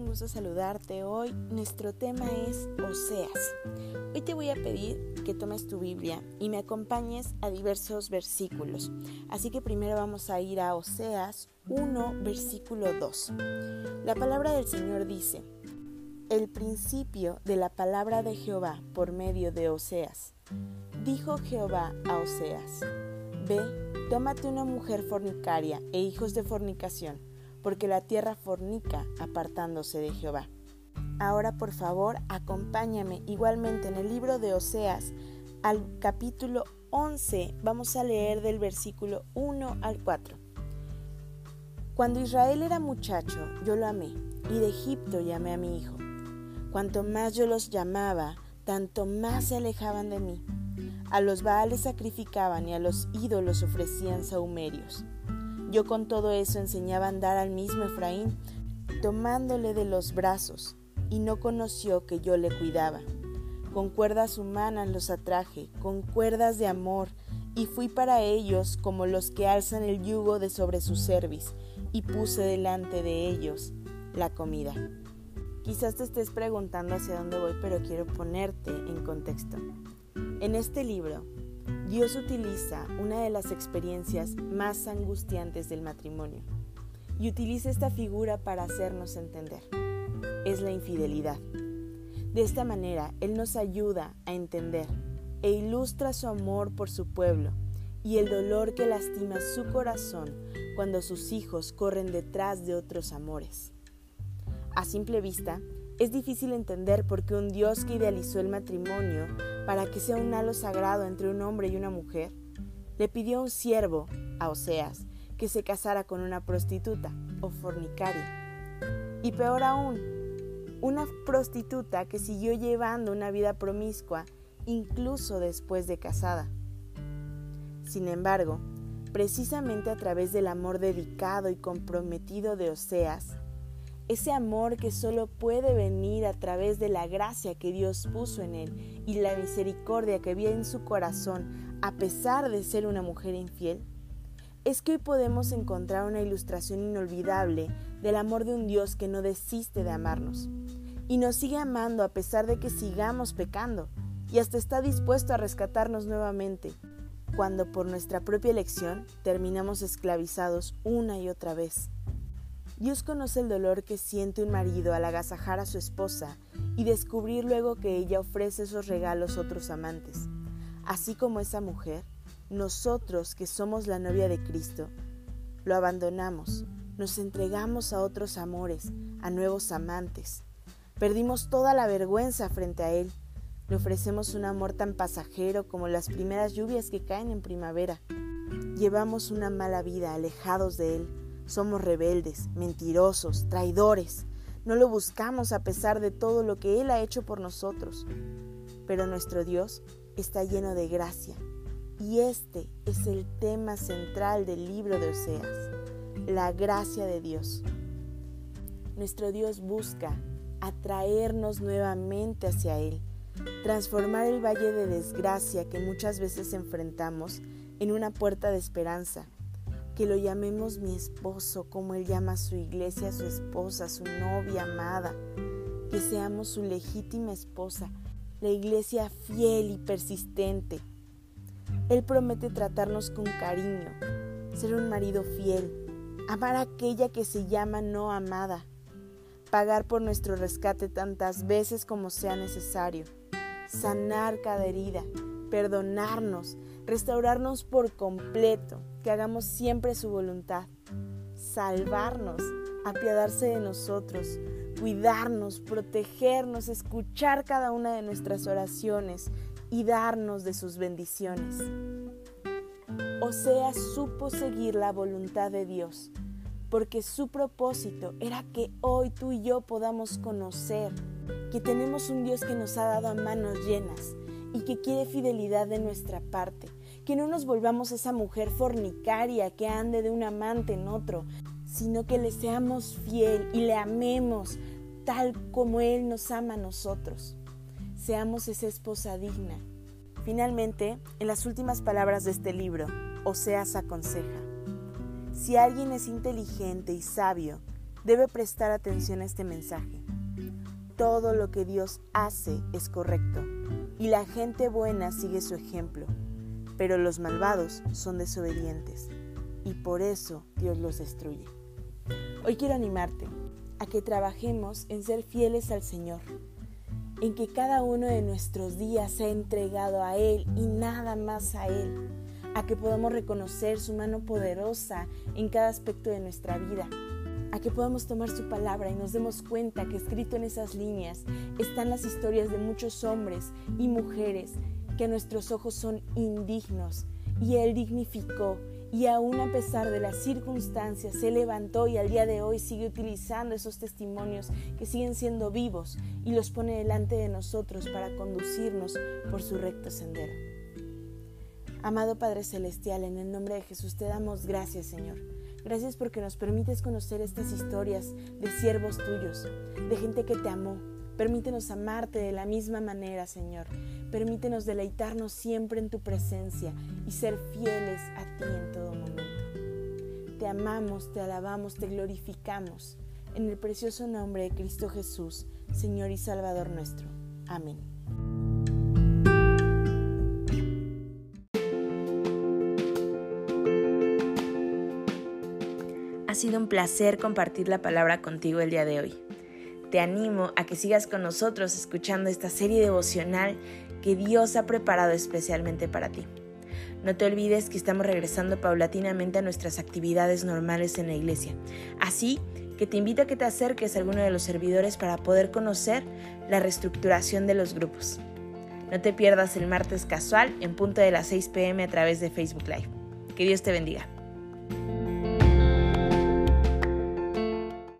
Un gusto saludarte. Hoy nuestro tema es Oseas. Hoy te voy a pedir que tomes tu Biblia y me acompañes a diversos versículos. Así que primero vamos a ir a Oseas 1, versículo 2. La palabra del Señor dice, el principio de la palabra de Jehová por medio de Oseas. Dijo Jehová a Oseas, Ve, tómate una mujer fornicaria e hijos de fornicación porque la tierra fornica apartándose de Jehová. Ahora por favor acompáñame igualmente en el libro de Oseas al capítulo 11, vamos a leer del versículo 1 al 4. Cuando Israel era muchacho, yo lo amé, y de Egipto llamé a mi hijo. Cuanto más yo los llamaba, tanto más se alejaban de mí. A los baales sacrificaban y a los ídolos ofrecían saumerios. Yo con todo eso enseñaba a andar al mismo Efraín, tomándole de los brazos, y no conoció que yo le cuidaba. Con cuerdas humanas los atraje, con cuerdas de amor, y fui para ellos como los que alzan el yugo de sobre su cerviz, y puse delante de ellos la comida. Quizás te estés preguntando hacia dónde voy, pero quiero ponerte en contexto. En este libro, Dios utiliza una de las experiencias más angustiantes del matrimonio y utiliza esta figura para hacernos entender. Es la infidelidad. De esta manera, Él nos ayuda a entender e ilustra su amor por su pueblo y el dolor que lastima su corazón cuando sus hijos corren detrás de otros amores. A simple vista, es difícil entender por qué un Dios que idealizó el matrimonio para que sea un halo sagrado entre un hombre y una mujer, le pidió a un siervo, a Oseas, que se casara con una prostituta o fornicaria. Y peor aún, una prostituta que siguió llevando una vida promiscua incluso después de casada. Sin embargo, precisamente a través del amor dedicado y comprometido de Oseas, ese amor que solo puede venir a través de la gracia que Dios puso en él y la misericordia que había en su corazón a pesar de ser una mujer infiel, es que hoy podemos encontrar una ilustración inolvidable del amor de un Dios que no desiste de amarnos y nos sigue amando a pesar de que sigamos pecando y hasta está dispuesto a rescatarnos nuevamente cuando por nuestra propia elección terminamos esclavizados una y otra vez. Dios conoce el dolor que siente un marido al agasajar a su esposa y descubrir luego que ella ofrece esos regalos a otros amantes. Así como esa mujer, nosotros que somos la novia de Cristo, lo abandonamos, nos entregamos a otros amores, a nuevos amantes. Perdimos toda la vergüenza frente a Él. Le ofrecemos un amor tan pasajero como las primeras lluvias que caen en primavera. Llevamos una mala vida alejados de Él somos rebeldes, mentirosos, traidores. No lo buscamos a pesar de todo lo que Él ha hecho por nosotros. Pero nuestro Dios está lleno de gracia. Y este es el tema central del libro de Oseas, la gracia de Dios. Nuestro Dios busca atraernos nuevamente hacia Él, transformar el valle de desgracia que muchas veces enfrentamos en una puerta de esperanza que lo llamemos mi esposo, como Él llama a su iglesia, a su esposa, a su novia amada, que seamos su legítima esposa, la iglesia fiel y persistente. Él promete tratarnos con cariño, ser un marido fiel, amar a aquella que se llama no amada, pagar por nuestro rescate tantas veces como sea necesario, sanar cada herida, perdonarnos, restaurarnos por completo, que hagamos siempre su voluntad, salvarnos, apiadarse de nosotros, cuidarnos, protegernos, escuchar cada una de nuestras oraciones y darnos de sus bendiciones. Oseas supo seguir la voluntad de Dios, porque su propósito era que hoy tú y yo podamos conocer que tenemos un Dios que nos ha dado a manos llenas y que quiere fidelidad de nuestra parte, que no nos volvamos esa mujer fornicaria que ande de un amante en otro, sino que le seamos fiel y le amemos tal como Él nos ama a nosotros. Seamos esa esposa digna. Finalmente, en las últimas palabras de este libro, Oseas aconseja, si alguien es inteligente y sabio, debe prestar atención a este mensaje. Todo lo que Dios hace es correcto y la gente buena sigue su ejemplo, pero los malvados son desobedientes y por eso Dios los destruye. Hoy quiero animarte a que trabajemos en ser fieles al Señor, en que cada uno de nuestros días sea entregado a Él y nada más a Él, a que podamos reconocer su mano poderosa en cada aspecto de nuestra vida, a que podamos tomar su palabra y nos demos cuenta que escrito en esas líneas están las historias de muchos hombres y mujeres que nuestros ojos son indignos y Él dignificó y aún a pesar de las circunstancias se levantó y al día de hoy sigue utilizando esos testimonios que siguen siendo vivos y los pone delante de nosotros para conducirnos por su recto sendero. Amado Padre Celestial, en el nombre de Jesús te damos gracias, Señor. Gracias porque nos permites conocer estas historias de siervos tuyos, de gente que te amó, Permítenos amarte de la misma manera, Señor. Permítenos deleitarnos siempre en tu presencia y ser fieles a ti en todo momento. Te amamos, te alabamos, te glorificamos. En el precioso nombre de Cristo Jesús, Señor y Salvador nuestro. Amén. Ha sido un placer compartir la palabra contigo el día de hoy te animo a que sigas con nosotros escuchando esta serie devocional que Dios ha preparado especialmente para ti. No te olvides que estamos regresando paulatinamente a nuestras actividades normales en la iglesia. Así que te invito a que te acerques a alguno de los servidores para poder conocer la reestructuración de los grupos. No te pierdas el martes casual en punto de las 6 pm a través de Facebook Live. Que Dios te bendiga.